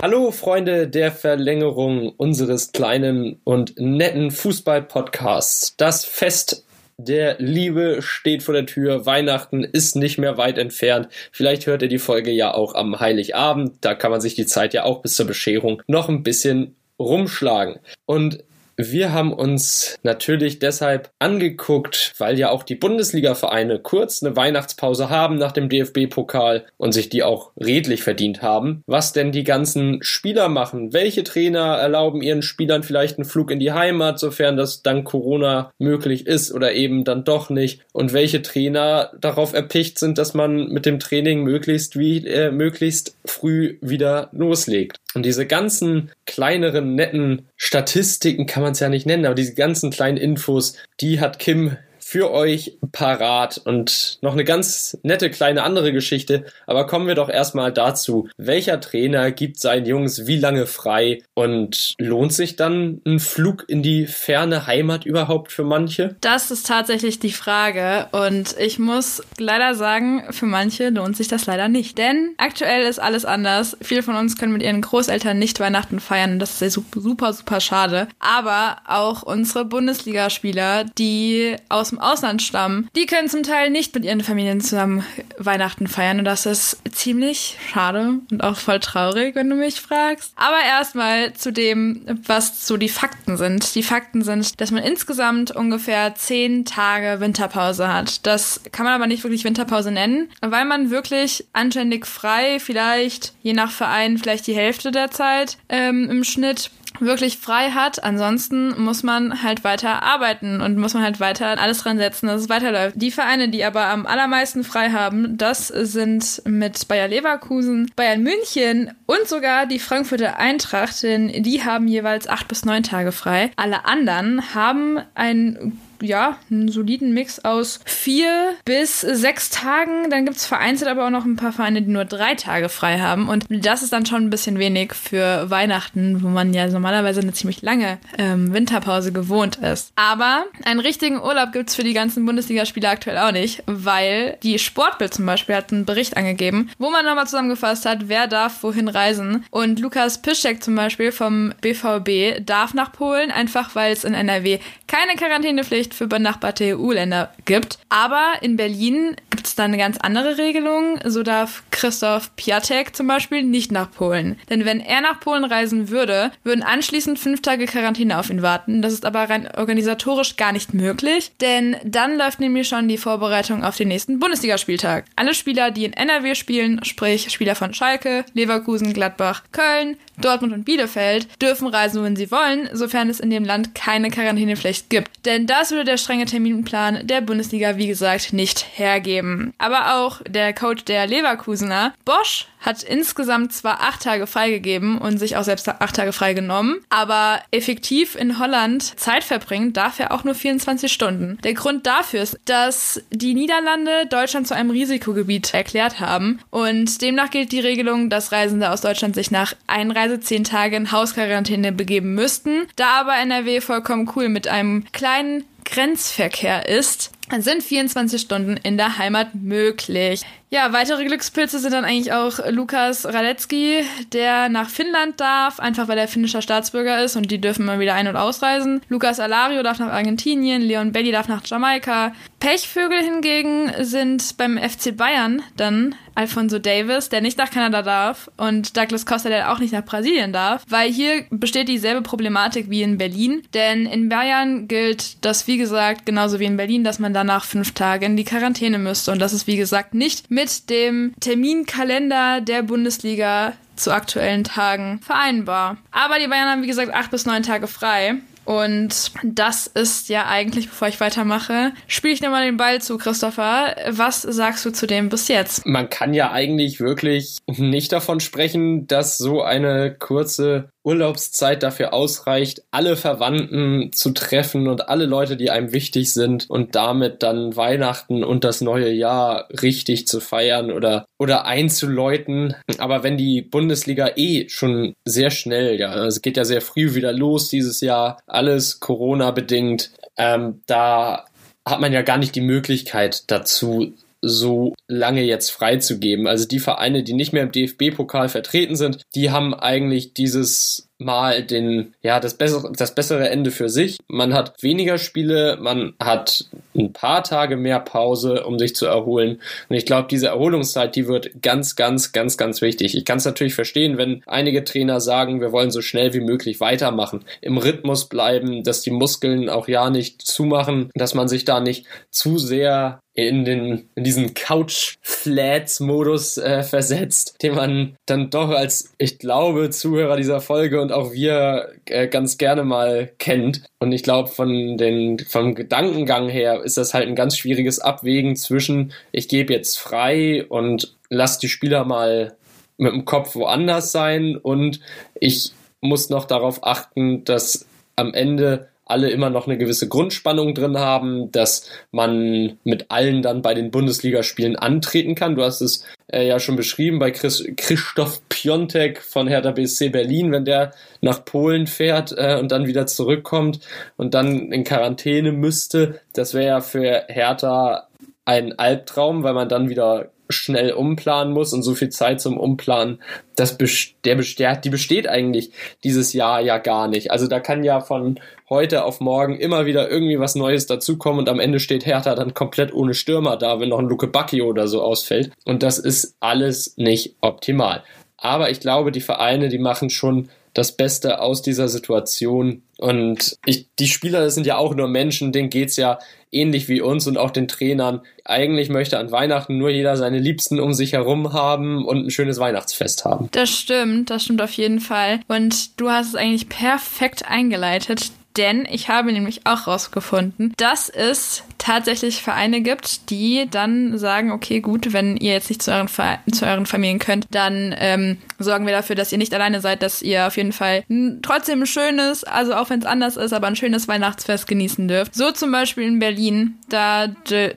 Hallo Freunde der Verlängerung unseres kleinen und netten Fußball-Podcasts. Das Fest der Liebe steht vor der Tür. Weihnachten ist nicht mehr weit entfernt. Vielleicht hört ihr die Folge ja auch am Heiligabend. Da kann man sich die Zeit ja auch bis zur Bescherung noch ein bisschen rumschlagen. Und wir haben uns natürlich deshalb angeguckt, weil ja auch die Bundesliga-Vereine kurz eine Weihnachtspause haben nach dem DFB-Pokal und sich die auch redlich verdient haben, was denn die ganzen Spieler machen. Welche Trainer erlauben ihren Spielern vielleicht einen Flug in die Heimat, sofern das dank Corona möglich ist oder eben dann doch nicht? Und welche Trainer darauf erpicht sind, dass man mit dem Training möglichst wie äh, möglichst früh wieder loslegt. Und diese ganzen kleineren, netten Statistiken kann man es ja nicht nennen, aber diese ganzen kleinen Infos, die hat Kim für euch parat und noch eine ganz nette kleine andere Geschichte. Aber kommen wir doch erstmal dazu. Welcher Trainer gibt seinen Jungs wie lange frei und lohnt sich dann ein Flug in die ferne Heimat überhaupt für manche? Das ist tatsächlich die Frage und ich muss leider sagen, für manche lohnt sich das leider nicht. Denn aktuell ist alles anders. Viele von uns können mit ihren Großeltern nicht Weihnachten feiern und das ist super, super schade. Aber auch unsere Bundesligaspieler, die aus dem dem Ausland stammen, die können zum Teil nicht mit ihren Familien zusammen Weihnachten feiern. Und das ist ziemlich schade und auch voll traurig, wenn du mich fragst. Aber erstmal zu dem, was so die Fakten sind. Die Fakten sind, dass man insgesamt ungefähr zehn Tage Winterpause hat. Das kann man aber nicht wirklich Winterpause nennen, weil man wirklich anständig frei, vielleicht je nach Verein, vielleicht die Hälfte der Zeit ähm, im Schnitt wirklich frei hat. Ansonsten muss man halt weiter arbeiten und muss man halt weiter alles dran setzen, dass es weiterläuft. Die Vereine, die aber am allermeisten frei haben, das sind mit Bayer Leverkusen, Bayern München und sogar die Frankfurter Eintracht, denn die haben jeweils acht bis neun Tage frei. Alle anderen haben ein ja, einen soliden Mix aus vier bis sechs Tagen. Dann gibt es vereinzelt aber auch noch ein paar Vereine, die nur drei Tage frei haben. Und das ist dann schon ein bisschen wenig für Weihnachten, wo man ja normalerweise eine ziemlich lange ähm, Winterpause gewohnt ist. Aber einen richtigen Urlaub gibt es für die ganzen Bundesligaspiele aktuell auch nicht, weil die Sportbild zum Beispiel hat einen Bericht angegeben, wo man nochmal zusammengefasst hat, wer darf wohin reisen. Und Lukas Piszczek zum Beispiel vom BVB darf nach Polen, einfach weil es in NRW keine Quarantänepflicht Impfpflicht für benachbarte EU-Länder gibt. Aber in Berlin gibt es da eine ganz andere Regelung. So darf Christoph Piatek zum Beispiel nicht nach Polen. Denn wenn er nach Polen reisen würde, würden anschließend fünf Tage Quarantäne auf ihn warten. Das ist aber rein organisatorisch gar nicht möglich, denn dann läuft nämlich schon die Vorbereitung auf den nächsten Bundesligaspieltag. Alle Spieler, die in NRW spielen, sprich Spieler von Schalke, Leverkusen, Gladbach, Köln, Dortmund und Bielefeld, dürfen reisen, wenn sie wollen, sofern es in dem Land keine Quarantänepflicht gibt. Denn das würde der strenge Terminplan der Bundesliga, wie gesagt, nicht hergeben. Aber auch der Coach der Leverkusener, Bosch, hat insgesamt zwar acht Tage freigegeben und sich auch selbst acht Tage freigenommen, aber effektiv in Holland Zeit verbringen darf er auch nur 24 Stunden. Der Grund dafür ist, dass die Niederlande Deutschland zu einem Risikogebiet erklärt haben und demnach gilt die Regelung, dass Reisende aus Deutschland sich nach Einreise zehn Tage in Hausquarantäne begeben müssten. Da aber NRW vollkommen cool mit einem kleinen Grenzverkehr ist, sind 24 Stunden in der Heimat möglich. Ja, weitere Glückspilze sind dann eigentlich auch Lukas Radetzky, der nach Finnland darf, einfach weil er finnischer Staatsbürger ist und die dürfen immer wieder ein- und ausreisen. Lukas Alario darf nach Argentinien, Leon Belli darf nach Jamaika. Pechvögel hingegen sind beim FC Bayern dann Alfonso Davis, der nicht nach Kanada darf und Douglas Costa, der auch nicht nach Brasilien darf, weil hier besteht dieselbe Problematik wie in Berlin, denn in Bayern gilt das, wie gesagt, genauso wie in Berlin, dass man danach fünf Tage in die Quarantäne müsste und das ist, wie gesagt, nicht mit dem Terminkalender der Bundesliga zu aktuellen Tagen vereinbar. Aber die Bayern haben, wie gesagt, acht bis neun Tage frei. Und das ist ja eigentlich, bevor ich weitermache, spiele ich nochmal den Ball zu Christopher. Was sagst du zu dem bis jetzt? Man kann ja eigentlich wirklich nicht davon sprechen, dass so eine kurze Urlaubszeit dafür ausreicht, alle Verwandten zu treffen und alle Leute, die einem wichtig sind und damit dann Weihnachten und das neue Jahr richtig zu feiern oder, oder einzuläuten. Aber wenn die Bundesliga eh schon sehr schnell, ja, also es geht ja sehr früh wieder los dieses Jahr, alles Corona bedingt, ähm, da hat man ja gar nicht die Möglichkeit dazu, so lange jetzt freizugeben. Also die Vereine, die nicht mehr im DFB-Pokal vertreten sind, die haben eigentlich dieses mal den, ja, das bessere, das bessere Ende für sich. Man hat weniger Spiele, man hat ein paar Tage mehr Pause, um sich zu erholen. Und ich glaube, diese Erholungszeit, die wird ganz, ganz, ganz, ganz wichtig. Ich kann es natürlich verstehen, wenn einige Trainer sagen, wir wollen so schnell wie möglich weitermachen, im Rhythmus bleiben, dass die Muskeln auch ja nicht zumachen, dass man sich da nicht zu sehr in den in diesen Couch Flats Modus äh, versetzt, den man dann doch als ich glaube Zuhörer dieser Folge und auch wir äh, ganz gerne mal kennt. Und ich glaube von den vom Gedankengang her ist das halt ein ganz schwieriges Abwägen zwischen ich gebe jetzt frei und lass die Spieler mal mit dem Kopf woanders sein und ich muss noch darauf achten, dass am Ende alle immer noch eine gewisse Grundspannung drin haben, dass man mit allen dann bei den Bundesligaspielen antreten kann. Du hast es äh, ja schon beschrieben bei Chris, Christoph Piontek von Hertha BSC Berlin, wenn der nach Polen fährt äh, und dann wieder zurückkommt und dann in Quarantäne müsste. Das wäre ja für Hertha ein Albtraum, weil man dann wieder schnell umplanen muss und so viel Zeit zum Umplanen, das der besteht, die besteht eigentlich dieses Jahr ja gar nicht. Also da kann ja von heute auf morgen immer wieder irgendwie was Neues dazukommen und am Ende steht Hertha dann komplett ohne Stürmer da, wenn noch ein Luke Bacchio oder so ausfällt. Und das ist alles nicht optimal. Aber ich glaube, die Vereine, die machen schon das Beste aus dieser Situation. Und ich, die Spieler, das sind ja auch nur Menschen, denen geht's ja ähnlich wie uns und auch den Trainern. Eigentlich möchte an Weihnachten nur jeder seine Liebsten um sich herum haben und ein schönes Weihnachtsfest haben. Das stimmt, das stimmt auf jeden Fall. Und du hast es eigentlich perfekt eingeleitet denn ich habe nämlich auch rausgefunden, dass es tatsächlich Vereine gibt, die dann sagen, okay, gut, wenn ihr jetzt nicht zu euren, zu euren Familien könnt, dann ähm, sorgen wir dafür, dass ihr nicht alleine seid, dass ihr auf jeden Fall trotzdem ein schönes, also auch wenn es anders ist, aber ein schönes Weihnachtsfest genießen dürft. So zum Beispiel in Berlin, da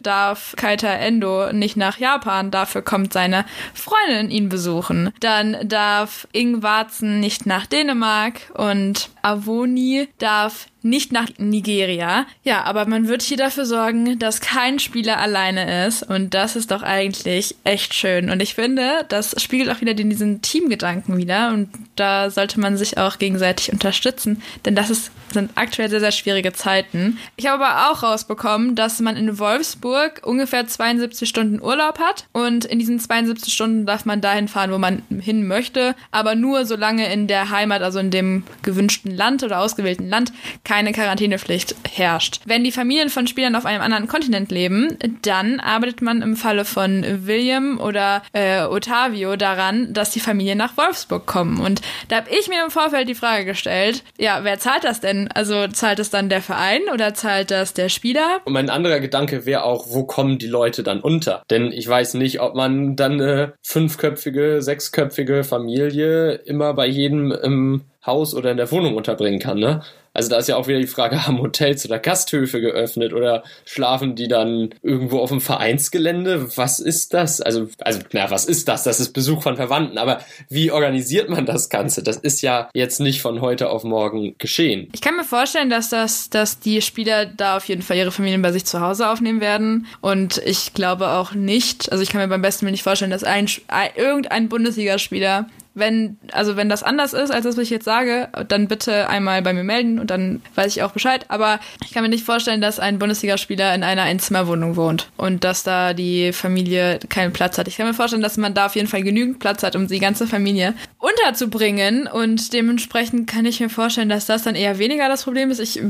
darf Kaita Endo nicht nach Japan, dafür kommt seine Freundin ihn besuchen. Dann darf Ing Warzen nicht nach Dänemark und Avoni darf nicht nach Nigeria. Ja, aber man wird hier dafür sorgen, dass kein Spieler alleine ist. Und das ist doch eigentlich echt schön. Und ich finde, das spiegelt auch wieder diesen Teamgedanken wieder. Und da sollte man sich auch gegenseitig unterstützen. Denn das ist, sind aktuell sehr, sehr schwierige Zeiten. Ich habe aber auch rausbekommen, dass man in Wolfsburg ungefähr 72 Stunden Urlaub hat. Und in diesen 72 Stunden darf man dahin fahren, wo man hin möchte. Aber nur solange in der Heimat, also in dem gewünschten Land oder ausgewählten Land, keine Quarantänepflicht herrscht. Wenn die Familien von Spielern auf einem anderen Kontinent leben, dann arbeitet man im Falle von William oder äh, Otavio daran, dass die Familien nach Wolfsburg kommen. Und da habe ich mir im Vorfeld die Frage gestellt, ja, wer zahlt das denn? Also zahlt es dann der Verein oder zahlt das der Spieler? Und mein anderer Gedanke wäre auch, wo kommen die Leute dann unter? Denn ich weiß nicht, ob man dann eine fünfköpfige, sechsköpfige Familie immer bei jedem im Haus oder in der Wohnung unterbringen kann, ne? Also da ist ja auch wieder die Frage, haben Hotels oder Gasthöfe geöffnet oder schlafen die dann irgendwo auf dem Vereinsgelände? Was ist das? Also, also, na, was ist das? Das ist Besuch von Verwandten. Aber wie organisiert man das Ganze? Das ist ja jetzt nicht von heute auf morgen geschehen. Ich kann mir vorstellen, dass das, dass die Spieler da auf jeden Fall ihre Familien bei sich zu Hause aufnehmen werden. Und ich glaube auch nicht, also ich kann mir beim besten Willen nicht vorstellen, dass ein, irgendein Bundesligaspieler wenn, also wenn das anders ist, als das, was ich jetzt sage, dann bitte einmal bei mir melden und dann weiß ich auch Bescheid. Aber ich kann mir nicht vorstellen, dass ein Bundesligaspieler in einer Einzimmerwohnung wohnt und dass da die Familie keinen Platz hat. Ich kann mir vorstellen, dass man da auf jeden Fall genügend Platz hat, um die ganze Familie unterzubringen und dementsprechend kann ich mir vorstellen, dass das dann eher weniger das Problem ist. Ich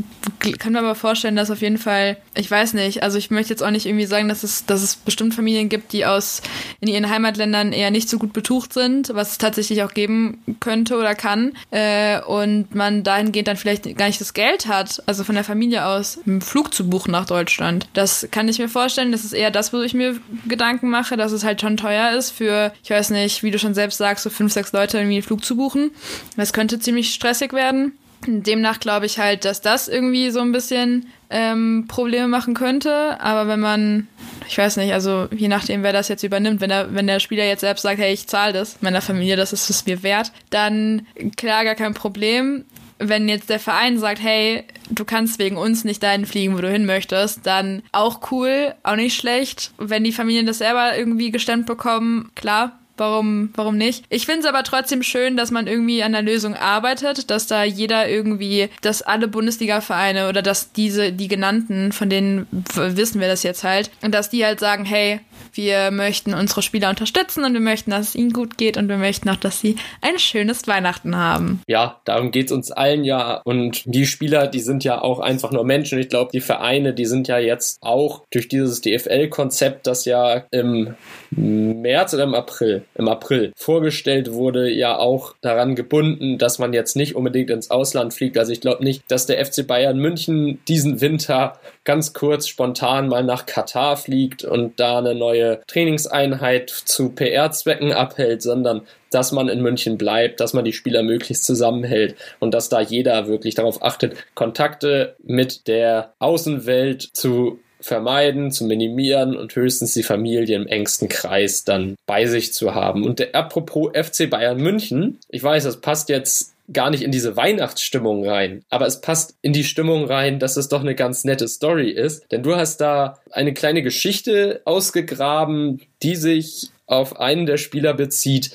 kann mir aber vorstellen, dass auf jeden Fall, ich weiß nicht, also ich möchte jetzt auch nicht irgendwie sagen, dass es, dass es bestimmt Familien gibt, die aus in ihren Heimatländern eher nicht so gut betucht sind, was tatsächlich tatsächlich auch geben könnte oder kann äh, und man dahingehend dann vielleicht gar nicht das Geld hat, also von der Familie aus, einen Flug zu buchen nach Deutschland. Das kann ich mir vorstellen. Das ist eher das, wo ich mir Gedanken mache, dass es halt schon teuer ist für, ich weiß nicht, wie du schon selbst sagst, so fünf, sechs Leute irgendwie einen Flug zu buchen. Das könnte ziemlich stressig werden. Demnach glaube ich halt, dass das irgendwie so ein bisschen ähm, Probleme machen könnte. Aber wenn man, ich weiß nicht, also je nachdem, wer das jetzt übernimmt, wenn der, wenn der Spieler jetzt selbst sagt, hey, ich zahle das meiner Familie, das ist es mir wert, dann klar, gar kein Problem. Wenn jetzt der Verein sagt, hey, du kannst wegen uns nicht dahin fliegen, wo du hin möchtest, dann auch cool, auch nicht schlecht. Wenn die Familien das selber irgendwie gestemmt bekommen, klar, warum, warum nicht? Ich finde es aber trotzdem schön, dass man irgendwie an der Lösung arbeitet, dass da jeder irgendwie, dass alle Bundesliga-Vereine oder dass diese, die genannten, von denen wissen wir das jetzt halt, dass die halt sagen, hey, wir möchten unsere Spieler unterstützen und wir möchten, dass es ihnen gut geht und wir möchten auch, dass sie ein schönes Weihnachten haben. Ja, darum geht es uns allen ja. Und die Spieler, die sind ja auch einfach nur Menschen. Ich glaube, die Vereine, die sind ja jetzt auch durch dieses DFL-Konzept, das ja im März oder im April, im April vorgestellt wurde, ja auch daran gebunden, dass man jetzt nicht unbedingt ins Ausland fliegt. Also ich glaube nicht, dass der FC Bayern München diesen Winter ganz kurz spontan mal nach Katar fliegt und da eine neue Trainingseinheit zu PR-Zwecken abhält, sondern dass man in München bleibt, dass man die Spieler möglichst zusammenhält und dass da jeder wirklich darauf achtet, Kontakte mit der Außenwelt zu vermeiden, zu minimieren und höchstens die Familie im engsten Kreis dann bei sich zu haben. Und der, apropos FC Bayern München, ich weiß, das passt jetzt gar nicht in diese Weihnachtsstimmung rein, aber es passt in die Stimmung rein, dass es doch eine ganz nette Story ist, denn du hast da eine kleine Geschichte ausgegraben, die sich auf einen der Spieler bezieht,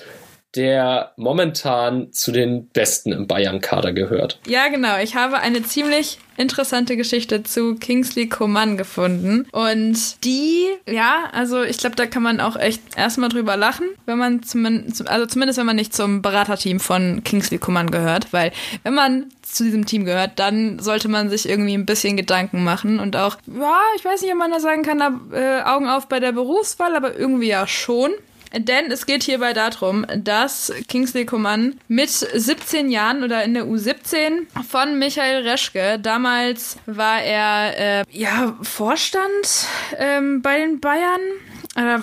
der momentan zu den Besten im Bayern-Kader gehört. Ja, genau. Ich habe eine ziemlich interessante Geschichte zu Kingsley Coman gefunden. Und die, ja, also ich glaube, da kann man auch echt erstmal drüber lachen, wenn man zumindest, also zumindest wenn man nicht zum Beraterteam von Kingsley Coman gehört, weil wenn man zu diesem Team gehört, dann sollte man sich irgendwie ein bisschen Gedanken machen und auch, ja, ich weiß nicht, ob man da sagen kann, äh, Augen auf bei der Berufswahl, aber irgendwie ja schon. Denn es geht hierbei darum, dass Kingsley Coman mit 17 Jahren oder in der U17 von Michael Reschke, damals war er äh, ja Vorstand ähm, bei den Bayern,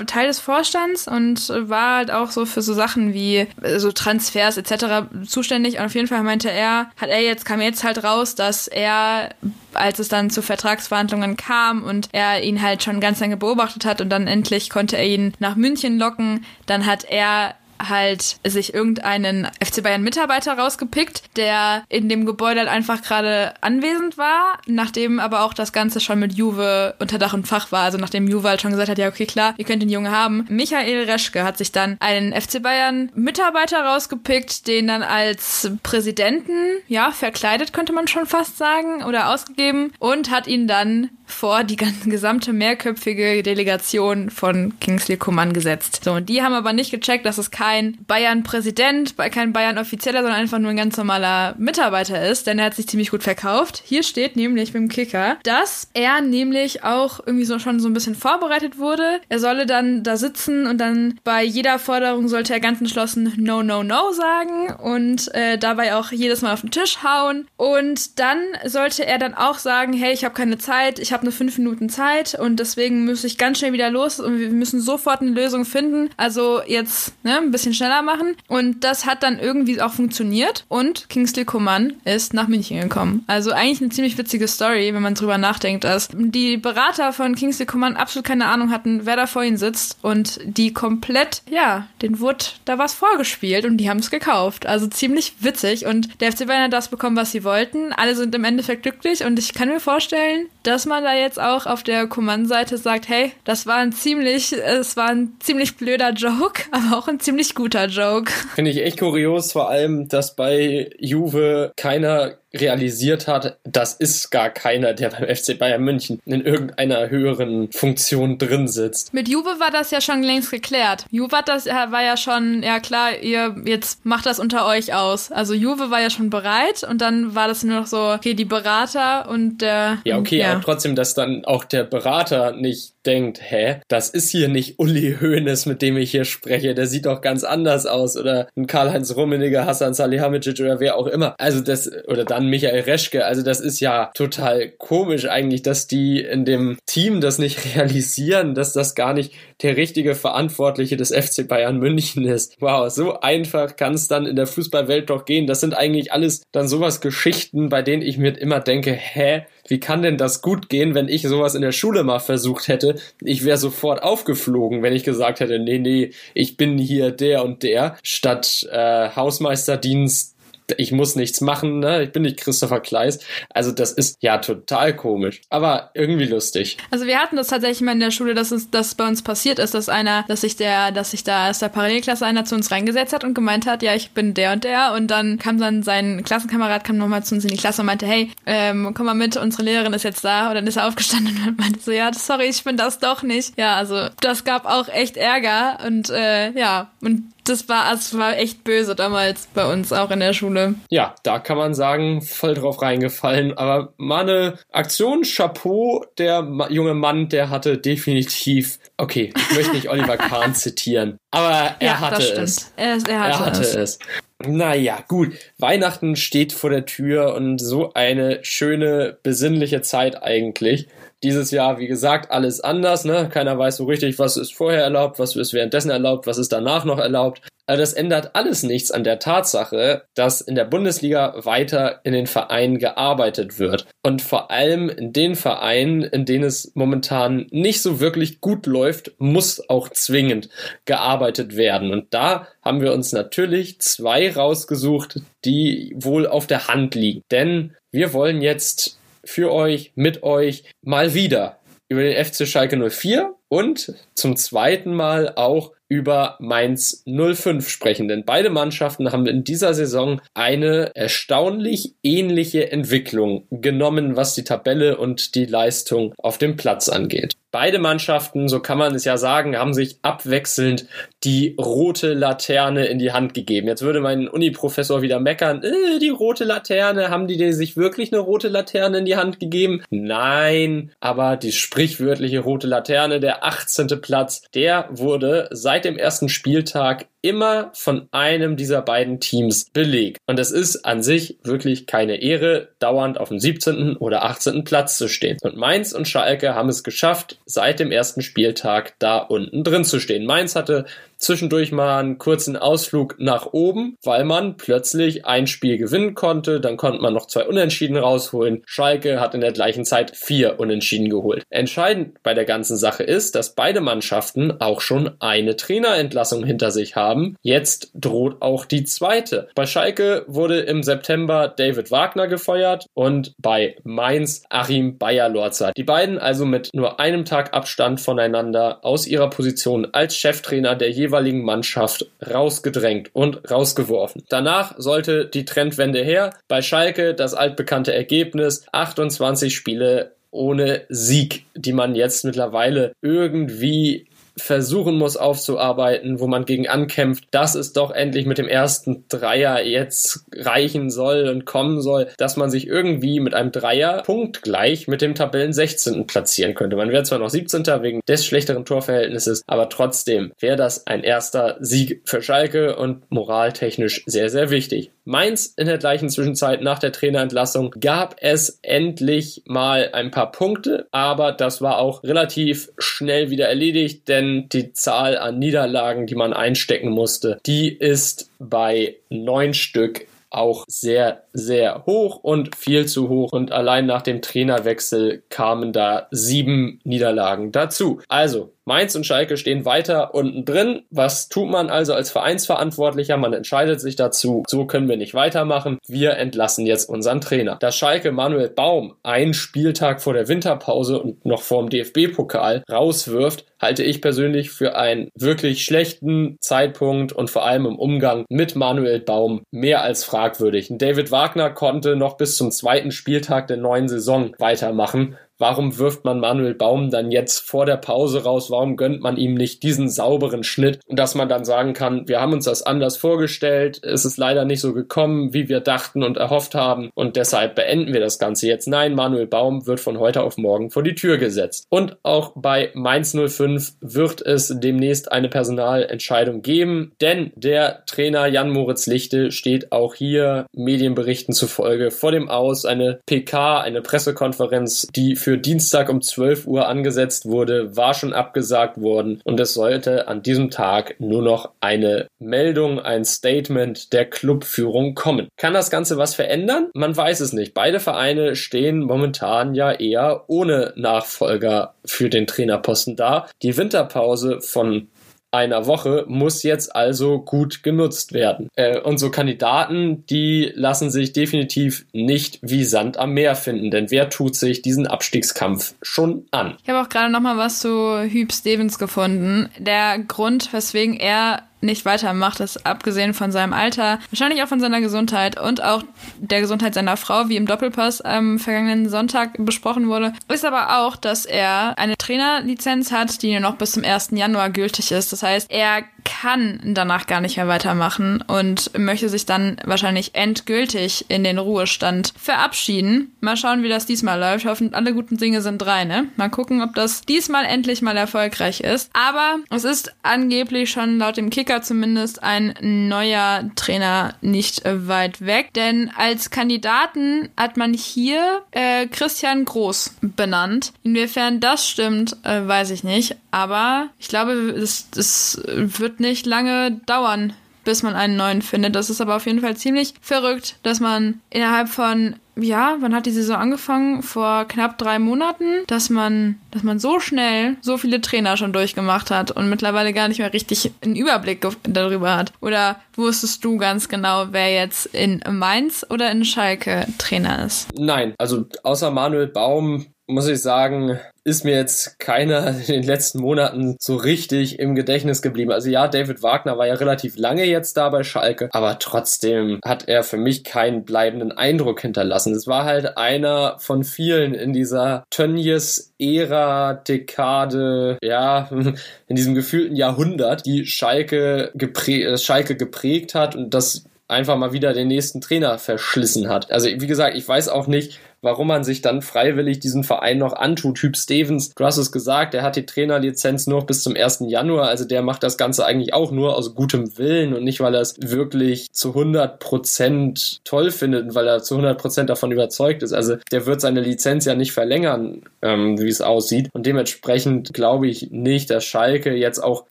Teil des Vorstands und war halt auch so für so Sachen wie äh, so Transfers etc. zuständig. Und auf jeden Fall meinte er, hat er jetzt, kam jetzt halt raus, dass er als es dann zu Vertragsverhandlungen kam und er ihn halt schon ganz lange beobachtet hat und dann endlich konnte er ihn nach München locken, dann hat er halt sich irgendeinen FC Bayern Mitarbeiter rausgepickt, der in dem Gebäude halt einfach gerade anwesend war, nachdem aber auch das Ganze schon mit Juve unter Dach und Fach war. Also nachdem Juve halt schon gesagt hat, ja okay klar, ihr könnt den Junge haben. Michael Reschke hat sich dann einen FC Bayern Mitarbeiter rausgepickt, den dann als Präsidenten, ja, verkleidet könnte man schon fast sagen, oder ausgegeben und hat ihn dann vor die ganze gesamte mehrköpfige Delegation von Kingsley Coman gesetzt. So, und die haben aber nicht gecheckt, dass es kein Bayern-Präsident, kein Bayern-Offizieller, sondern einfach nur ein ganz normaler Mitarbeiter ist, denn er hat sich ziemlich gut verkauft. Hier steht nämlich mit dem Kicker, dass er nämlich auch irgendwie so schon so ein bisschen vorbereitet wurde. Er solle dann da sitzen und dann bei jeder Forderung sollte er ganz entschlossen No, No, No sagen und äh, dabei auch jedes Mal auf den Tisch hauen. Und dann sollte er dann auch sagen, hey, ich habe keine Zeit, ich habe nur fünf Minuten Zeit und deswegen muss ich ganz schnell wieder los und wir müssen sofort eine Lösung finden. Also jetzt ne, ein bisschen schneller machen. Und das hat dann irgendwie auch funktioniert und Kingsley Coman ist nach München gekommen. Also eigentlich eine ziemlich witzige Story, wenn man drüber nachdenkt, dass die Berater von Kingsley Coman absolut keine Ahnung hatten, wer da vor ihnen sitzt und die komplett, ja, den wurde da was vorgespielt und die haben es gekauft. Also ziemlich witzig und der FC Bayern hat das bekommen, was sie wollten. Alle sind im Endeffekt glücklich und ich kann mir vorstellen, dass man da jetzt auch auf der Command-Seite sagt, hey, das war ein ziemlich, es war ein ziemlich blöder Joke, aber auch ein ziemlich guter Joke. Finde ich echt kurios, vor allem, dass bei Juve keiner realisiert hat, das ist gar keiner, der beim FC Bayern München in irgendeiner höheren Funktion drin sitzt. Mit Juve war das ja schon längst geklärt. Juve hat das, war ja schon, ja klar, ihr jetzt macht das unter euch aus. Also Juve war ja schon bereit und dann war das nur noch so, okay, die Berater und der. Ja, okay, ja. aber trotzdem, dass dann auch der Berater nicht denkt, hä, das ist hier nicht Uli Hoeneß, mit dem ich hier spreche, der sieht doch ganz anders aus oder ein Karl-Heinz Rummenigge, Hassan Salihamidzic oder wer auch immer. Also das, oder dann Michael Reschke, also das ist ja total komisch eigentlich, dass die in dem Team das nicht realisieren, dass das gar nicht der richtige Verantwortliche des FC Bayern München ist. Wow, so einfach kann es dann in der Fußballwelt doch gehen. Das sind eigentlich alles dann sowas Geschichten, bei denen ich mir immer denke, hä, wie kann denn das gut gehen, wenn ich sowas in der Schule mal versucht hätte? Ich wäre sofort aufgeflogen, wenn ich gesagt hätte, nee, nee, ich bin hier der und der, statt äh, Hausmeisterdienst ich muss nichts machen, ne? ich bin nicht Christopher Kleis. Also das ist ja total komisch, aber irgendwie lustig. Also wir hatten das tatsächlich mal in der Schule, dass es dass bei uns passiert ist, dass einer, dass sich der, dass sich da aus der Parallelklasse einer zu uns reingesetzt hat und gemeint hat, ja, ich bin der und der und dann kam dann sein Klassenkamerad kam nochmal zu uns in die Klasse und meinte, hey, ähm, komm mal mit, unsere Lehrerin ist jetzt da und dann ist er aufgestanden und meinte so, ja, sorry, ich bin das doch nicht. Ja, also das gab auch echt Ärger und äh, ja, und das war, das war echt böse damals bei uns auch in der Schule. Ja, da kann man sagen, voll drauf reingefallen. Aber mal eine Aktion, Chapeau, der junge Mann, der hatte definitiv, okay, ich möchte nicht Oliver Kahn zitieren, aber er ja, hatte es. Er, er, hatte, er hatte es. es. Naja, gut. Weihnachten steht vor der Tür und so eine schöne, besinnliche Zeit eigentlich. Dieses Jahr, wie gesagt, alles anders. Ne? Keiner weiß so richtig, was ist vorher erlaubt, was ist währenddessen erlaubt, was ist danach noch erlaubt. Aber das ändert alles nichts an der Tatsache, dass in der Bundesliga weiter in den Vereinen gearbeitet wird. Und vor allem in den Vereinen, in denen es momentan nicht so wirklich gut läuft, muss auch zwingend gearbeitet werden. Und da haben wir uns natürlich zwei rausgesucht, die wohl auf der Hand liegen. Denn wir wollen jetzt für euch, mit euch mal wieder über den FC Schalke 04 und zum zweiten Mal auch über Mainz 05 sprechen, denn beide Mannschaften haben in dieser Saison eine erstaunlich ähnliche Entwicklung genommen, was die Tabelle und die Leistung auf dem Platz angeht. Beide Mannschaften, so kann man es ja sagen, haben sich abwechselnd die rote Laterne in die Hand gegeben. Jetzt würde mein Uni-Professor wieder meckern, äh, die rote Laterne, haben die sich wirklich eine rote Laterne in die Hand gegeben? Nein, aber die sprichwörtliche rote Laterne, der 18. Platz, der wurde seit dem ersten Spieltag immer von einem dieser beiden Teams belegt. Und es ist an sich wirklich keine Ehre, dauernd auf dem 17. oder 18. Platz zu stehen. Und Mainz und Schalke haben es geschafft, seit dem ersten Spieltag da unten drin zu stehen. Mainz hatte zwischendurch mal einen kurzen Ausflug nach oben, weil man plötzlich ein Spiel gewinnen konnte. Dann konnte man noch zwei Unentschieden rausholen. Schalke hat in der gleichen Zeit vier Unentschieden geholt. Entscheidend bei der ganzen Sache ist, dass beide Mannschaften auch schon eine Trainerentlassung hinter sich haben. Jetzt droht auch die zweite. Bei Schalke wurde im September David Wagner gefeuert und bei Mainz Achim Bayer-Lorzer. Die beiden also mit nur einem Tag Abstand voneinander aus ihrer Position als Cheftrainer der jeweiligen jeweiligen Mannschaft rausgedrängt und rausgeworfen. Danach sollte die Trendwende her. Bei Schalke das altbekannte Ergebnis 28 Spiele ohne Sieg, die man jetzt mittlerweile irgendwie versuchen muss aufzuarbeiten, wo man gegen ankämpft, dass es doch endlich mit dem ersten Dreier jetzt reichen soll und kommen soll, dass man sich irgendwie mit einem Dreier punktgleich mit dem Tabellen 16. platzieren könnte. Man wäre zwar noch 17. wegen des schlechteren Torverhältnisses, aber trotzdem wäre das ein erster Sieg für Schalke und moraltechnisch sehr, sehr wichtig. Mainz in der gleichen Zwischenzeit nach der Trainerentlassung gab es endlich mal ein paar Punkte, aber das war auch relativ schnell wieder erledigt, denn denn die Zahl an Niederlagen, die man einstecken musste, die ist bei neun Stück auch sehr, sehr hoch und viel zu hoch. Und allein nach dem Trainerwechsel kamen da sieben Niederlagen dazu. Also, Mainz und Schalke stehen weiter unten drin. Was tut man also als Vereinsverantwortlicher? Man entscheidet sich dazu, so können wir nicht weitermachen. Wir entlassen jetzt unseren Trainer. Dass Schalke Manuel Baum einen Spieltag vor der Winterpause und noch vor dem DFB-Pokal rauswirft, halte ich persönlich für einen wirklich schlechten Zeitpunkt und vor allem im Umgang mit Manuel Baum mehr als fragwürdig. David Wagner konnte noch bis zum zweiten Spieltag der neuen Saison weitermachen Warum wirft man Manuel Baum dann jetzt vor der Pause raus? Warum gönnt man ihm nicht diesen sauberen Schnitt, dass man dann sagen kann, wir haben uns das anders vorgestellt, es ist leider nicht so gekommen, wie wir dachten und erhofft haben und deshalb beenden wir das Ganze jetzt. Nein, Manuel Baum wird von heute auf morgen vor die Tür gesetzt. Und auch bei Mainz 05 wird es demnächst eine Personalentscheidung geben, denn der Trainer Jan Moritz Lichte steht auch hier Medienberichten zufolge vor dem Aus. Eine PK, eine Pressekonferenz, die für Dienstag um 12 Uhr angesetzt wurde, war schon abgesagt worden und es sollte an diesem Tag nur noch eine Meldung, ein Statement der Clubführung kommen. Kann das Ganze was verändern? Man weiß es nicht. Beide Vereine stehen momentan ja eher ohne Nachfolger für den Trainerposten da. Die Winterpause von einer Woche muss jetzt also gut genutzt werden. Äh, und so Kandidaten, die lassen sich definitiv nicht wie Sand am Meer finden, denn wer tut sich diesen Abstiegskampf schon an? Ich habe auch gerade noch mal was zu Hüb Stevens gefunden. Der Grund, weswegen er nicht weitermacht, ist abgesehen von seinem Alter, wahrscheinlich auch von seiner Gesundheit und auch der Gesundheit seiner Frau, wie im Doppelpass am vergangenen Sonntag besprochen wurde, ist aber auch, dass er eine Trainerlizenz hat, die nur noch bis zum 1. Januar gültig ist. Das heißt, er kann danach gar nicht mehr weitermachen und möchte sich dann wahrscheinlich endgültig in den Ruhestand verabschieden. Mal schauen, wie das diesmal läuft. Hoffen, alle guten Dinge sind drei, ne? Mal gucken, ob das diesmal endlich mal erfolgreich ist. Aber es ist angeblich schon laut dem Kicker zumindest ein neuer Trainer nicht weit weg. Denn als Kandidaten hat man hier äh, Christian Groß benannt. Inwiefern das stimmt, äh, weiß ich nicht. Aber ich glaube, es, es wird nicht lange dauern, bis man einen neuen findet. Das ist aber auf jeden Fall ziemlich verrückt, dass man innerhalb von ja, wann hat die Saison angefangen? Vor knapp drei Monaten, dass man, dass man so schnell so viele Trainer schon durchgemacht hat und mittlerweile gar nicht mehr richtig einen Überblick darüber hat. Oder wusstest du ganz genau, wer jetzt in Mainz oder in Schalke Trainer ist? Nein, also außer Manuel Baum muss ich sagen, ist mir jetzt keiner in den letzten Monaten so richtig im Gedächtnis geblieben. Also ja, David Wagner war ja relativ lange jetzt da bei Schalke, aber trotzdem hat er für mich keinen bleibenden Eindruck hinterlassen. Es war halt einer von vielen in dieser Tönnies-Ära, Dekade, ja, in diesem gefühlten Jahrhundert, die Schalke, geprä Schalke geprägt hat und das einfach mal wieder den nächsten Trainer verschlissen hat. Also wie gesagt, ich weiß auch nicht, warum man sich dann freiwillig diesen Verein noch antut. Typ Stevens, du hast es gesagt, der hat die Trainerlizenz nur bis zum 1. Januar, also der macht das Ganze eigentlich auch nur aus gutem Willen und nicht, weil er es wirklich zu 100 Prozent toll findet und weil er zu 100 Prozent davon überzeugt ist. Also der wird seine Lizenz ja nicht verlängern, ähm, wie es aussieht und dementsprechend glaube ich nicht, dass Schalke jetzt auch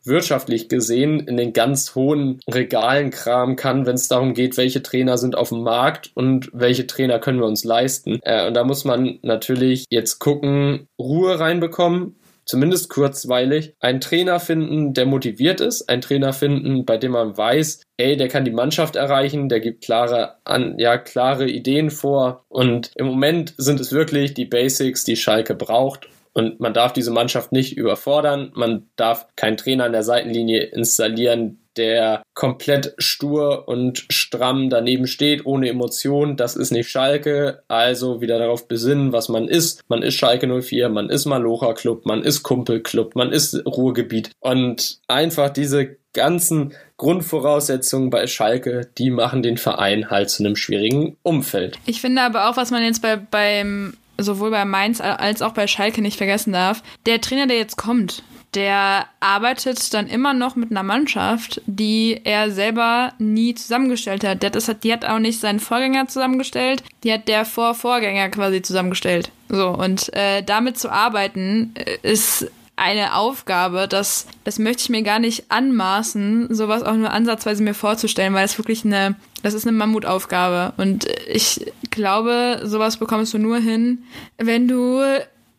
wirtschaftlich gesehen in den ganz hohen Regalen kramen kann, wenn es darum geht, welche Trainer sind auf dem Markt und welche Trainer können wir uns leisten. Äh, und da muss man natürlich jetzt gucken, Ruhe reinbekommen, zumindest kurzweilig, einen Trainer finden, der motiviert ist, einen Trainer finden, bei dem man weiß, ey, der kann die Mannschaft erreichen, der gibt klare, an, ja, klare Ideen vor. Und im Moment sind es wirklich die Basics, die Schalke braucht. Und man darf diese Mannschaft nicht überfordern. Man darf keinen Trainer an der Seitenlinie installieren, der komplett stur und stramm daneben steht, ohne Emotion. Das ist nicht Schalke. Also wieder darauf besinnen, was man ist. Man ist Schalke 04, man ist Malocha Club, man ist Kumpelclub, man ist Ruhrgebiet. Und einfach diese ganzen Grundvoraussetzungen bei Schalke, die machen den Verein halt zu einem schwierigen Umfeld. Ich finde aber auch, was man jetzt bei, beim sowohl bei Mainz als auch bei Schalke nicht vergessen darf, der Trainer, der jetzt kommt, der arbeitet dann immer noch mit einer Mannschaft, die er selber nie zusammengestellt hat. Das hat. Die hat auch nicht seinen Vorgänger zusammengestellt, die hat der Vorvorgänger quasi zusammengestellt. So, und äh, damit zu arbeiten äh, ist eine Aufgabe, das, das möchte ich mir gar nicht anmaßen, sowas auch nur ansatzweise mir vorzustellen, weil es wirklich eine, das ist eine Mammutaufgabe. Und ich glaube, sowas bekommst du nur hin, wenn du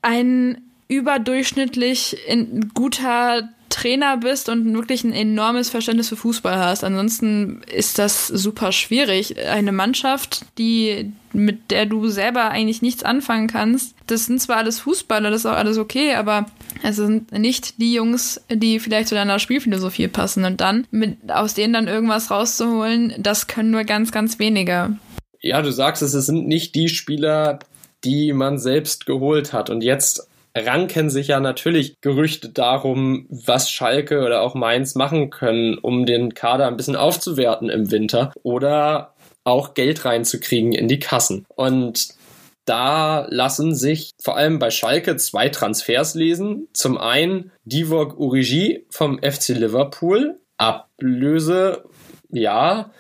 ein überdurchschnittlich in guter Trainer bist und wirklich ein enormes Verständnis für Fußball hast. Ansonsten ist das super schwierig. Eine Mannschaft, die mit der du selber eigentlich nichts anfangen kannst. Das sind zwar alles Fußballer, das ist auch alles okay, aber es sind nicht die Jungs, die vielleicht zu deiner Spielphilosophie passen. Und dann mit aus denen dann irgendwas rauszuholen, das können nur ganz, ganz wenige. Ja, du sagst es, es sind nicht die Spieler, die man selbst geholt hat. Und jetzt ranken sich ja natürlich Gerüchte darum, was Schalke oder auch Mainz machen können, um den Kader ein bisschen aufzuwerten im Winter oder auch Geld reinzukriegen in die Kassen. Und da lassen sich vor allem bei Schalke zwei Transfers lesen. Zum einen Divock Urigi vom FC Liverpool. Ablöse, ja,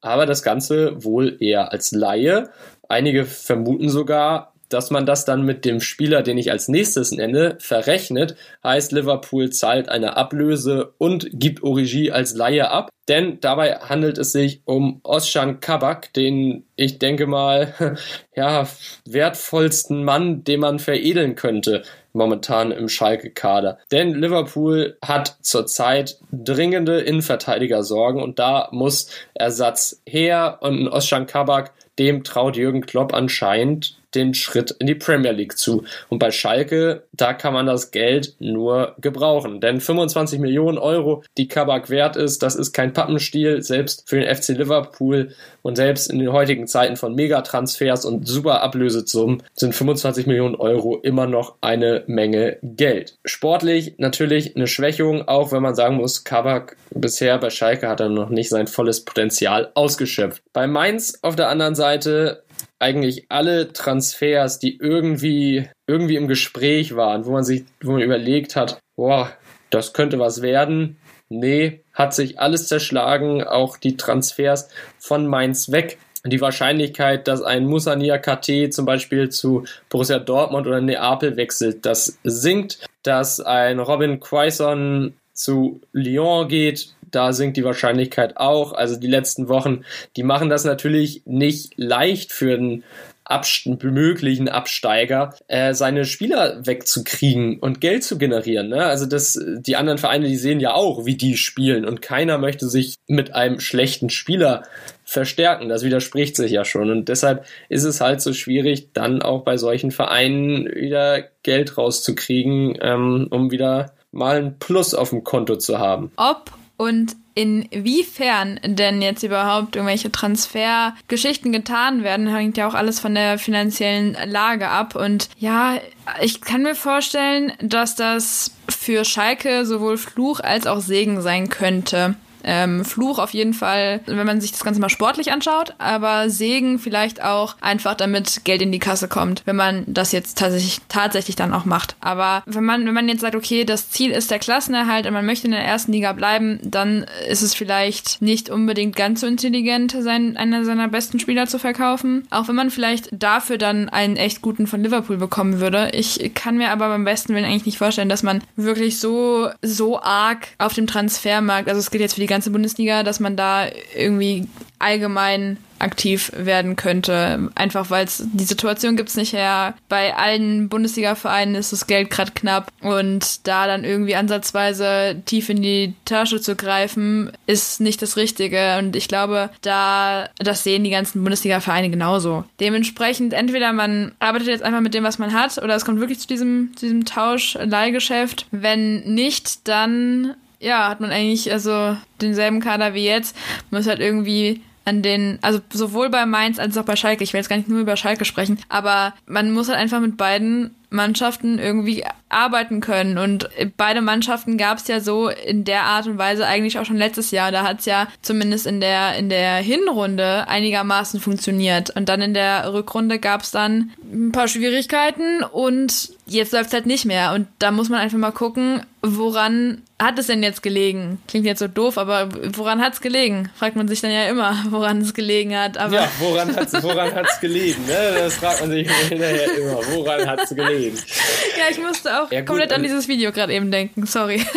aber das Ganze wohl eher als Laie. Einige vermuten sogar, dass man das dann mit dem Spieler, den ich als nächstes nenne, verrechnet, heißt Liverpool zahlt eine Ablöse und gibt Origi als Laie ab. Denn dabei handelt es sich um Oscan Kabak, den ich denke mal, ja, wertvollsten Mann, den man veredeln könnte momentan im Schalke-Kader. Denn Liverpool hat zurzeit dringende Innenverteidiger-Sorgen und da muss Ersatz her und Oscan Kabak, dem traut Jürgen Klopp anscheinend den Schritt in die Premier League zu. Und bei Schalke, da kann man das Geld nur gebrauchen. Denn 25 Millionen Euro, die Kabak wert ist, das ist kein Pappenstiel, selbst für den FC Liverpool und selbst in den heutigen Zeiten von Megatransfers und super Ablösesummen sind 25 Millionen Euro immer noch eine Menge Geld. Sportlich natürlich eine Schwächung, auch wenn man sagen muss, Kabak bisher bei Schalke hat er noch nicht sein volles Potenzial ausgeschöpft. Bei Mainz auf der anderen Seite eigentlich alle Transfers, die irgendwie, irgendwie im Gespräch waren, wo man sich, wo man überlegt hat, boah, das könnte was werden. Nee, hat sich alles zerschlagen, auch die Transfers von Mainz weg. Die Wahrscheinlichkeit, dass ein Musania KT zum Beispiel zu Borussia Dortmund oder Neapel wechselt, das sinkt. Dass ein Robin Quaison zu Lyon geht, da sinkt die Wahrscheinlichkeit auch. Also die letzten Wochen, die machen das natürlich nicht leicht für den Abst möglichen Absteiger, äh, seine Spieler wegzukriegen und Geld zu generieren. Ne? Also das, die anderen Vereine, die sehen ja auch, wie die spielen und keiner möchte sich mit einem schlechten Spieler verstärken. Das widerspricht sich ja schon und deshalb ist es halt so schwierig, dann auch bei solchen Vereinen wieder Geld rauszukriegen, ähm, um wieder mal ein Plus auf dem Konto zu haben. Ob und inwiefern denn jetzt überhaupt irgendwelche Transfergeschichten getan werden, hängt ja auch alles von der finanziellen Lage ab. Und ja, ich kann mir vorstellen, dass das für Schalke sowohl Fluch als auch Segen sein könnte. Ähm, Fluch auf jeden Fall, wenn man sich das Ganze mal sportlich anschaut, aber Segen vielleicht auch einfach, damit Geld in die Kasse kommt, wenn man das jetzt tatsächlich, tatsächlich dann auch macht. Aber wenn man, wenn man jetzt sagt, okay, das Ziel ist der Klassenerhalt und man möchte in der ersten Liga bleiben, dann ist es vielleicht nicht unbedingt ganz so intelligent, sein, einer seiner besten Spieler zu verkaufen. Auch wenn man vielleicht dafür dann einen echt guten von Liverpool bekommen würde. Ich kann mir aber beim besten Willen eigentlich nicht vorstellen, dass man wirklich so, so arg auf dem Transfermarkt, also es geht jetzt für die ganze Bundesliga, dass man da irgendwie allgemein aktiv werden könnte. Einfach weil es die Situation gibt es nicht her. Bei allen Bundesliga-Vereinen ist das Geld gerade knapp und da dann irgendwie ansatzweise tief in die Tasche zu greifen, ist nicht das Richtige. Und ich glaube, da das sehen die ganzen Bundesliga-Vereine genauso. Dementsprechend entweder man arbeitet jetzt einfach mit dem, was man hat, oder es kommt wirklich zu diesem, zu diesem Tausch-Leihgeschäft. Wenn nicht, dann ja, hat man eigentlich also denselben Kader wie jetzt, muss halt irgendwie an den, also sowohl bei Mainz als auch bei Schalke, ich will jetzt gar nicht nur über Schalke sprechen, aber man muss halt einfach mit beiden Mannschaften irgendwie arbeiten können. Und beide Mannschaften gab es ja so in der Art und Weise eigentlich auch schon letztes Jahr. Da hat es ja zumindest in der, in der Hinrunde einigermaßen funktioniert. Und dann in der Rückrunde gab es dann ein paar Schwierigkeiten und jetzt läuft es halt nicht mehr. Und da muss man einfach mal gucken, woran hat es denn jetzt gelegen? Klingt jetzt so doof, aber woran hat es gelegen? Fragt man sich dann ja immer, woran es gelegen hat. Aber ja, woran hat es woran hat's gelegen? Ne? Das fragt man sich hinterher immer. Woran hat es gelegen? Ja, ich musste auch ja, gut, komplett an dieses Video gerade eben denken. Sorry.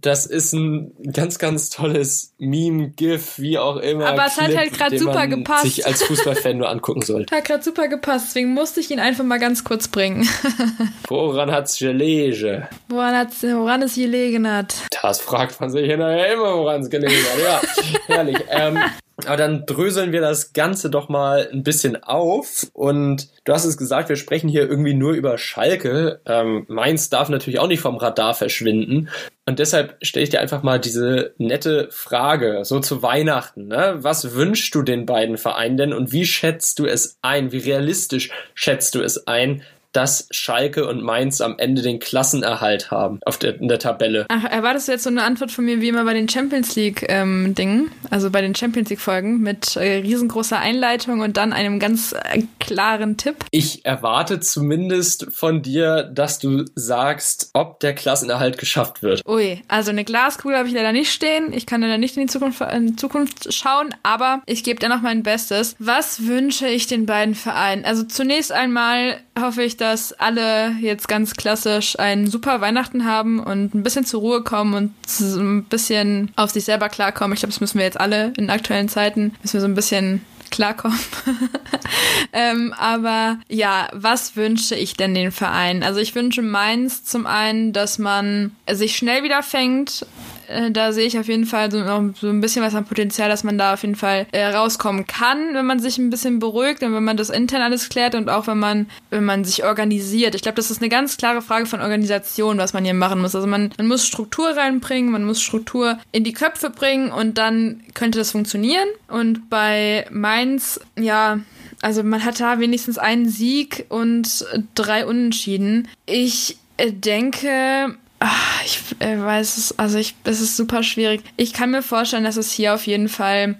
Das ist ein ganz, ganz tolles Meme, GIF, wie auch immer. Aber es hat halt gerade super gepasst. Sich als Fußballfan nur angucken sollte. Hat gerade super gepasst, deswegen musste ich ihn einfach mal ganz kurz bringen. Woran hat's gelegen? Woran hat's, woran es gelegen hat? Das fragt man sich hinterher immer, woran es gelegen hat. Ja, herrlich. Ähm, aber dann dröseln wir das Ganze doch mal ein bisschen auf. Und du hast es gesagt, wir sprechen hier irgendwie nur über Schalke. Ähm, Mainz darf natürlich auch nicht vom Radar verschwinden. Und deshalb stelle ich dir einfach mal diese nette Frage, so zu Weihnachten. Ne? Was wünschst du den beiden Vereinen denn und wie schätzt du es ein? Wie realistisch schätzt du es ein, dass Schalke und Mainz am Ende den Klassenerhalt haben auf der, in der Tabelle. Ach, erwartest du jetzt so eine Antwort von mir wie immer bei den Champions League ähm, also bei den Champions League Folgen mit äh, riesengroßer Einleitung und dann einem ganz äh, klaren Tipp? Ich erwarte zumindest von dir, dass du sagst, ob der Klassenerhalt geschafft wird. Ui, also eine Glaskugel habe ich leider nicht stehen. Ich kann leider nicht in die Zukunft, in Zukunft schauen, aber ich gebe dennoch mein Bestes. Was wünsche ich den beiden Vereinen? Also zunächst einmal hoffe ich, dass alle jetzt ganz klassisch ein super Weihnachten haben und ein bisschen zur Ruhe kommen und ein bisschen auf sich selber klarkommen. Ich glaube, das müssen wir jetzt alle in aktuellen Zeiten, müssen wir so ein bisschen klarkommen. ähm, aber ja, was wünsche ich denn den Verein? Also ich wünsche Mainz zum einen, dass man sich schnell wieder fängt äh, da sehe ich auf jeden Fall so, noch so ein bisschen was an Potenzial, dass man da auf jeden Fall äh, rauskommen kann, wenn man sich ein bisschen beruhigt und wenn man das intern alles klärt und auch wenn man, wenn man sich organisiert. Ich glaube, das ist eine ganz klare Frage von Organisation, was man hier machen muss. Also man, man muss Struktur reinbringen, man muss Struktur in die Köpfe bringen und dann könnte das funktionieren. Und bei Mainz, ja, also man hat da wenigstens einen Sieg und drei Unentschieden. Ich äh, denke, Ach, ich äh, weiß es, also ich, es ist super schwierig. Ich kann mir vorstellen, dass es hier auf jeden Fall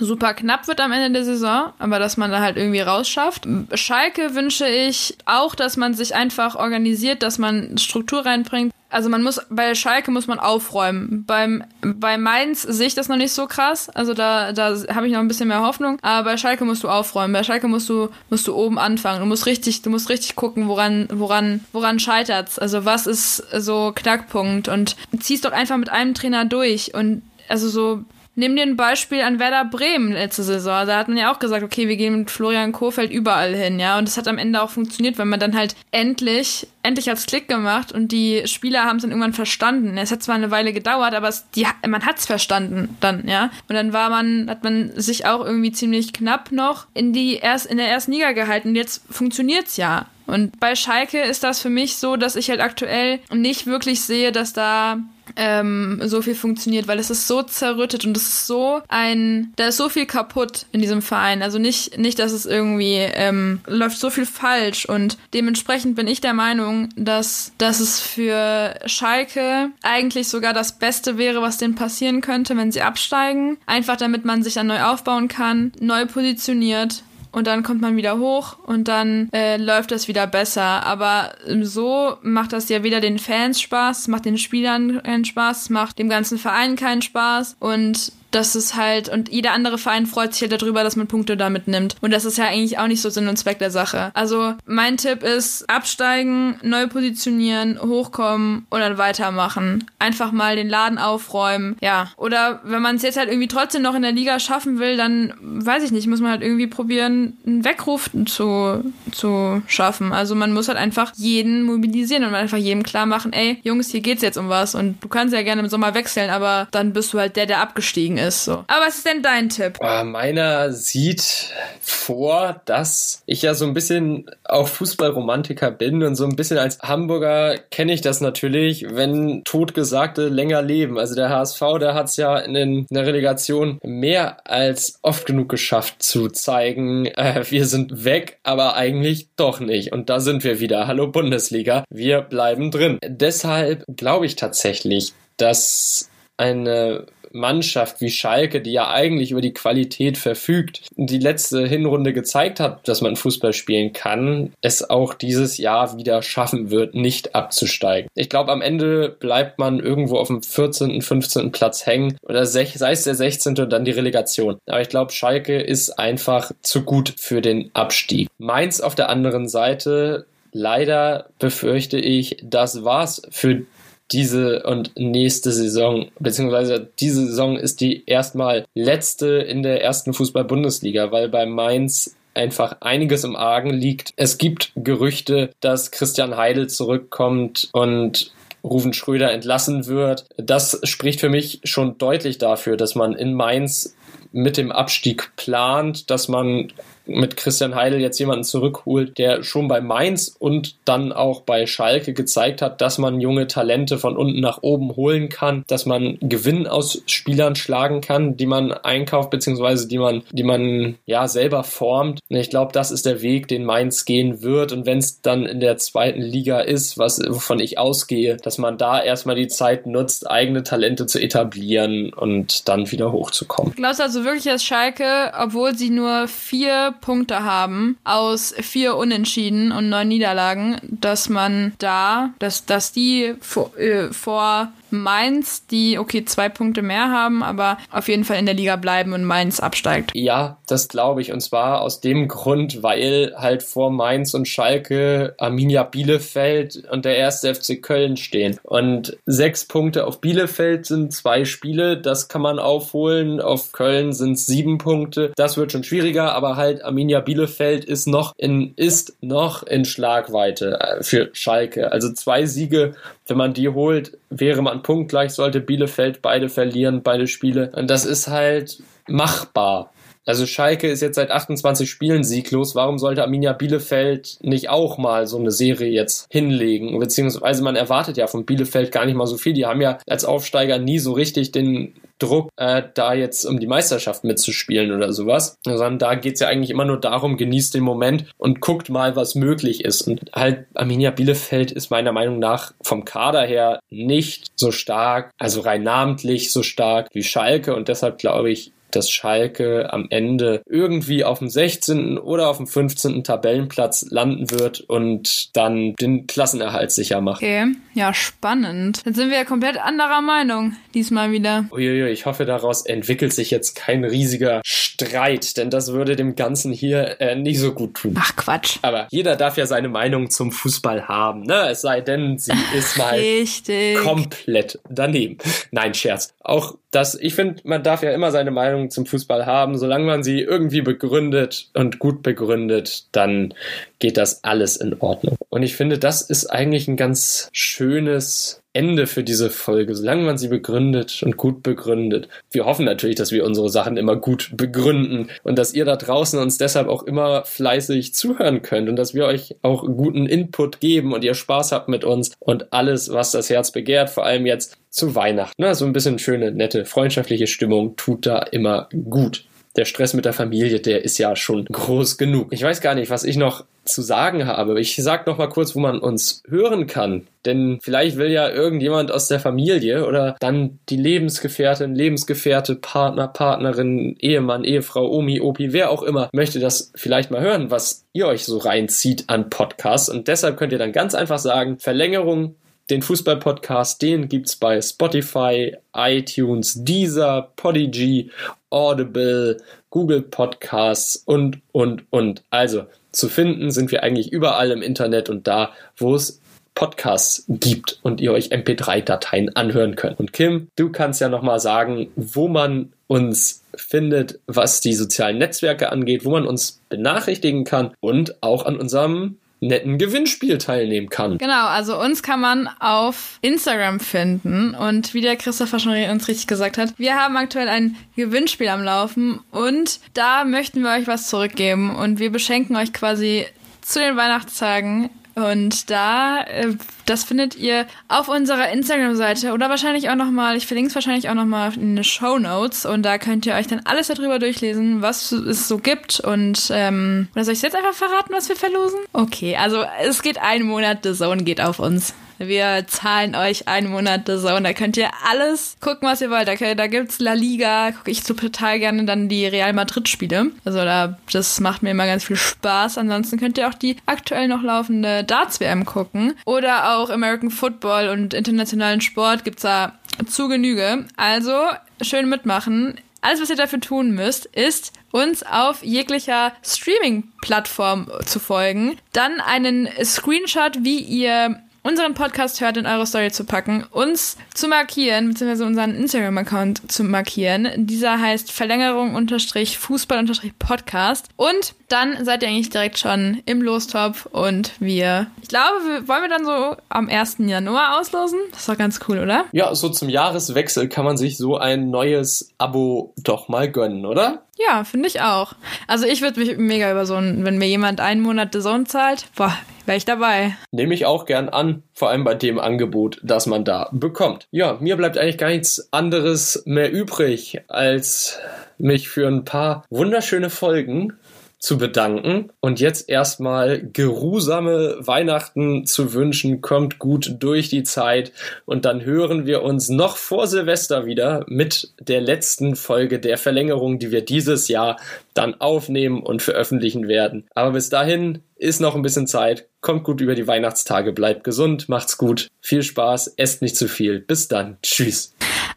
super knapp wird am Ende der Saison, aber dass man da halt irgendwie rausschafft. Schalke wünsche ich auch, dass man sich einfach organisiert, dass man Struktur reinbringt, also man muss, bei Schalke muss man aufräumen. Beim, bei Mainz sehe ich das noch nicht so krass. Also da, da habe ich noch ein bisschen mehr Hoffnung. Aber bei Schalke musst du aufräumen. Bei Schalke musst du, musst du oben anfangen. Du musst richtig, du musst richtig gucken, woran, woran, woran scheitert's. Also was ist so Knackpunkt und ziehst doch einfach mit einem Trainer durch und also so Nimm dir ein Beispiel an Werder Bremen letzte Saison. Da hat man ja auch gesagt, okay, wir gehen mit Florian Kofeld überall hin, ja. Und das hat am Ende auch funktioniert, weil man dann halt endlich, endlich hat's Klick gemacht und die Spieler haben es dann irgendwann verstanden. Es hat zwar eine Weile gedauert, aber es, die, man hat's verstanden dann, ja. Und dann war man, hat man sich auch irgendwie ziemlich knapp noch in die erst, in der ersten Liga gehalten. Und jetzt funktioniert's ja. Und bei Schalke ist das für mich so, dass ich halt aktuell nicht wirklich sehe, dass da ähm, so viel funktioniert, weil es ist so zerrüttet und es ist so ein, da ist so viel kaputt in diesem Verein. Also nicht, nicht, dass es irgendwie ähm, läuft so viel falsch und dementsprechend bin ich der Meinung, dass, dass es für Schalke eigentlich sogar das Beste wäre, was denen passieren könnte, wenn sie absteigen. Einfach damit man sich dann neu aufbauen kann, neu positioniert und dann kommt man wieder hoch und dann äh, läuft das wieder besser. Aber so macht das ja weder den Fans Spaß, macht den Spielern keinen Spaß, macht dem ganzen Verein keinen Spaß und das ist halt, und jeder andere Verein freut sich halt darüber, dass man Punkte damit nimmt. Und das ist ja eigentlich auch nicht so Sinn und Zweck der Sache. Also mein Tipp ist, absteigen, neu positionieren, hochkommen und dann weitermachen. Einfach mal den Laden aufräumen. Ja. Oder wenn man es jetzt halt irgendwie trotzdem noch in der Liga schaffen will, dann weiß ich nicht, muss man halt irgendwie probieren, einen Weckruf zu, zu schaffen. Also man muss halt einfach jeden mobilisieren und einfach jedem klar machen, ey, Jungs, hier geht's jetzt um was und du kannst ja gerne im Sommer wechseln, aber dann bist du halt der, der abgestiegen ist. So. Aber was ist denn dein Tipp? Äh, meiner sieht vor, dass ich ja so ein bisschen auch Fußballromantiker bin und so ein bisschen als Hamburger kenne ich das natürlich, wenn Totgesagte länger leben. Also der HSV, der hat es ja in, den, in, der Relegation mehr als oft genug geschafft zu zeigen, äh, wir sind weg, aber eigentlich doch nicht. Und da sind wir wieder. Hallo Bundesliga, wir bleiben drin. Deshalb glaube ich tatsächlich, dass eine Mannschaft wie Schalke, die ja eigentlich über die Qualität verfügt, die letzte Hinrunde gezeigt hat, dass man Fußball spielen kann, es auch dieses Jahr wieder schaffen wird, nicht abzusteigen. Ich glaube, am Ende bleibt man irgendwo auf dem 14., 15. Platz hängen oder sei es der 16. und dann die Relegation. Aber ich glaube, Schalke ist einfach zu gut für den Abstieg. Mainz auf der anderen Seite Leider befürchte ich, das war's für diese und nächste Saison, beziehungsweise diese Saison ist die erstmal letzte in der ersten Fußball-Bundesliga, weil bei Mainz einfach einiges im Argen liegt. Es gibt Gerüchte, dass Christian Heidel zurückkommt und Rufen Schröder entlassen wird. Das spricht für mich schon deutlich dafür, dass man in Mainz mit dem Abstieg plant, dass man mit Christian Heidel jetzt jemanden zurückholt, der schon bei Mainz und dann auch bei Schalke gezeigt hat, dass man junge Talente von unten nach oben holen kann, dass man Gewinn aus Spielern schlagen kann, die man einkauft, beziehungsweise die man, die man ja selber formt. Ich glaube, das ist der Weg, den Mainz gehen wird. Und wenn es dann in der zweiten Liga ist, was, wovon ich ausgehe, dass man da erstmal die Zeit nutzt, eigene Talente zu etablieren und dann wieder hochzukommen. Glaubst also wirklich, dass Schalke, obwohl sie nur vier Punkte haben aus vier Unentschieden und neun Niederlagen, dass man da, dass, dass die vor, äh, vor Mainz, die okay zwei Punkte mehr haben, aber auf jeden Fall in der Liga bleiben und Mainz absteigt. Ja, das glaube ich. Und zwar aus dem Grund, weil halt vor Mainz und Schalke Arminia Bielefeld und der erste FC Köln stehen. Und sechs Punkte auf Bielefeld sind zwei Spiele. Das kann man aufholen. Auf Köln sind es sieben Punkte. Das wird schon schwieriger, aber halt Arminia Bielefeld ist noch in, ist noch in Schlagweite äh, für Schalke. Also zwei Siege, wenn man die holt, wäre man punktgleich, sollte Bielefeld beide verlieren, beide Spiele. Und das ist halt machbar. Also Schalke ist jetzt seit 28 Spielen sieglos. Warum sollte Arminia Bielefeld nicht auch mal so eine Serie jetzt hinlegen? Beziehungsweise man erwartet ja von Bielefeld gar nicht mal so viel. Die haben ja als Aufsteiger nie so richtig den Druck, äh, da jetzt um die Meisterschaft mitzuspielen oder sowas. Sondern da geht's ja eigentlich immer nur darum, genießt den Moment und guckt mal, was möglich ist. Und halt Arminia Bielefeld ist meiner Meinung nach vom Kader her nicht so stark, also rein namentlich so stark wie Schalke. Und deshalb glaube ich, dass Schalke am Ende irgendwie auf dem 16. oder auf dem 15. Tabellenplatz landen wird und dann den Klassenerhalt sicher macht. Okay, ja, spannend. Dann sind wir ja komplett anderer Meinung diesmal wieder. Uiuiui, ich hoffe, daraus entwickelt sich jetzt kein riesiger Streit, denn das würde dem Ganzen hier äh, nicht so gut tun. Ach Quatsch. Aber jeder darf ja seine Meinung zum Fußball haben, ne? Es sei denn, sie ist mal Richtig. komplett daneben. Nein, Scherz. Auch das, ich finde, man darf ja immer seine Meinung zum Fußball haben. Solange man sie irgendwie begründet und gut begründet, dann geht das alles in Ordnung. Und ich finde, das ist eigentlich ein ganz schönes Ende für diese Folge, solange man sie begründet und gut begründet. Wir hoffen natürlich, dass wir unsere Sachen immer gut begründen und dass ihr da draußen uns deshalb auch immer fleißig zuhören könnt und dass wir euch auch guten Input geben und ihr Spaß habt mit uns und alles, was das Herz begehrt, vor allem jetzt zu Weihnachten. Ne? So ein bisschen schöne, nette, freundschaftliche Stimmung tut da immer gut der Stress mit der Familie, der ist ja schon groß genug. Ich weiß gar nicht, was ich noch zu sagen habe. Ich sag noch mal kurz, wo man uns hören kann. Denn vielleicht will ja irgendjemand aus der Familie oder dann die Lebensgefährtin, Lebensgefährte, Partner, Partnerin, Ehemann, Ehefrau, Omi, Opi, wer auch immer, möchte das vielleicht mal hören, was ihr euch so reinzieht an Podcasts. Und deshalb könnt ihr dann ganz einfach sagen, Verlängerung den Fußball-Podcast, den gibt's bei Spotify, iTunes, Deezer, Podigy, Audible, Google Podcasts und, und, und. Also zu finden sind wir eigentlich überall im Internet und da, wo es Podcasts gibt und ihr euch MP3-Dateien anhören könnt. Und Kim, du kannst ja nochmal sagen, wo man uns findet, was die sozialen Netzwerke angeht, wo man uns benachrichtigen kann und auch an unserem netten Gewinnspiel teilnehmen kann. Genau, also uns kann man auf Instagram finden. Und wie der Christopher schon uns richtig gesagt hat, wir haben aktuell ein Gewinnspiel am Laufen. Und da möchten wir euch was zurückgeben. Und wir beschenken euch quasi zu den Weihnachtstagen und da, äh, das findet ihr auf unserer Instagram-Seite oder wahrscheinlich auch nochmal, ich verlinke es wahrscheinlich auch nochmal in den Show Notes und da könnt ihr euch dann alles darüber durchlesen, was es so gibt und ähm, oder soll ich jetzt einfach verraten, was wir verlosen? Okay, also es geht ein Monat, The Zone geht auf uns. Wir zahlen euch einen Monat The Zone. Da könnt ihr alles gucken, was ihr wollt. Da, da gibt's La Liga. Gucke ich total gerne dann die Real Madrid Spiele. Also da, das macht mir immer ganz viel Spaß. Ansonsten könnt ihr auch die aktuell noch laufende Darts WM gucken. Oder auch American Football und internationalen Sport gibt's da zu Genüge. Also schön mitmachen. Alles, was ihr dafür tun müsst, ist uns auf jeglicher Streaming-Plattform zu folgen, dann einen Screenshot, wie ihr unseren Podcast hört, in eure Story zu packen, uns zu markieren, beziehungsweise unseren Instagram-Account zu markieren. Dieser heißt Verlängerung unterstrich Fußball unterstrich Podcast. Und dann seid ihr eigentlich direkt schon im Lostopf und wir, ich glaube, wir, wollen wir dann so am 1. Januar auslosen? Das ist doch ganz cool, oder? Ja, so zum Jahreswechsel kann man sich so ein neues Abo doch mal gönnen, oder? Ja, finde ich auch. Also ich würde mich mega über so ein, wenn mir jemand einen Monat The Zone zahlt, boah, wäre ich dabei. Nehme ich auch gern an, vor allem bei dem Angebot, das man da bekommt. Ja, mir bleibt eigentlich gar nichts anderes mehr übrig, als mich für ein paar wunderschöne Folgen zu bedanken und jetzt erstmal geruhsame Weihnachten zu wünschen. Kommt gut durch die Zeit und dann hören wir uns noch vor Silvester wieder mit der letzten Folge der Verlängerung, die wir dieses Jahr dann aufnehmen und veröffentlichen werden. Aber bis dahin ist noch ein bisschen Zeit. Kommt gut über die Weihnachtstage, bleibt gesund, macht's gut, viel Spaß, esst nicht zu viel. Bis dann. Tschüss.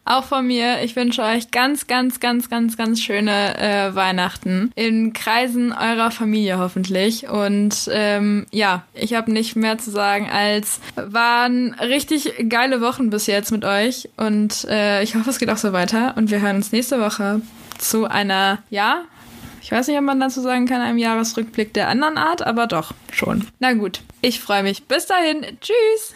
Auch von mir, ich wünsche euch ganz, ganz, ganz, ganz, ganz schöne äh, Weihnachten in Kreisen eurer Familie hoffentlich. Und ähm, ja, ich habe nicht mehr zu sagen als waren richtig geile Wochen bis jetzt mit euch. Und äh, ich hoffe, es geht auch so weiter. Und wir hören uns nächste Woche zu einer, ja, ich weiß nicht, ob man dazu sagen kann, einem Jahresrückblick der anderen Art, aber doch, schon. Na gut, ich freue mich. Bis dahin, tschüss!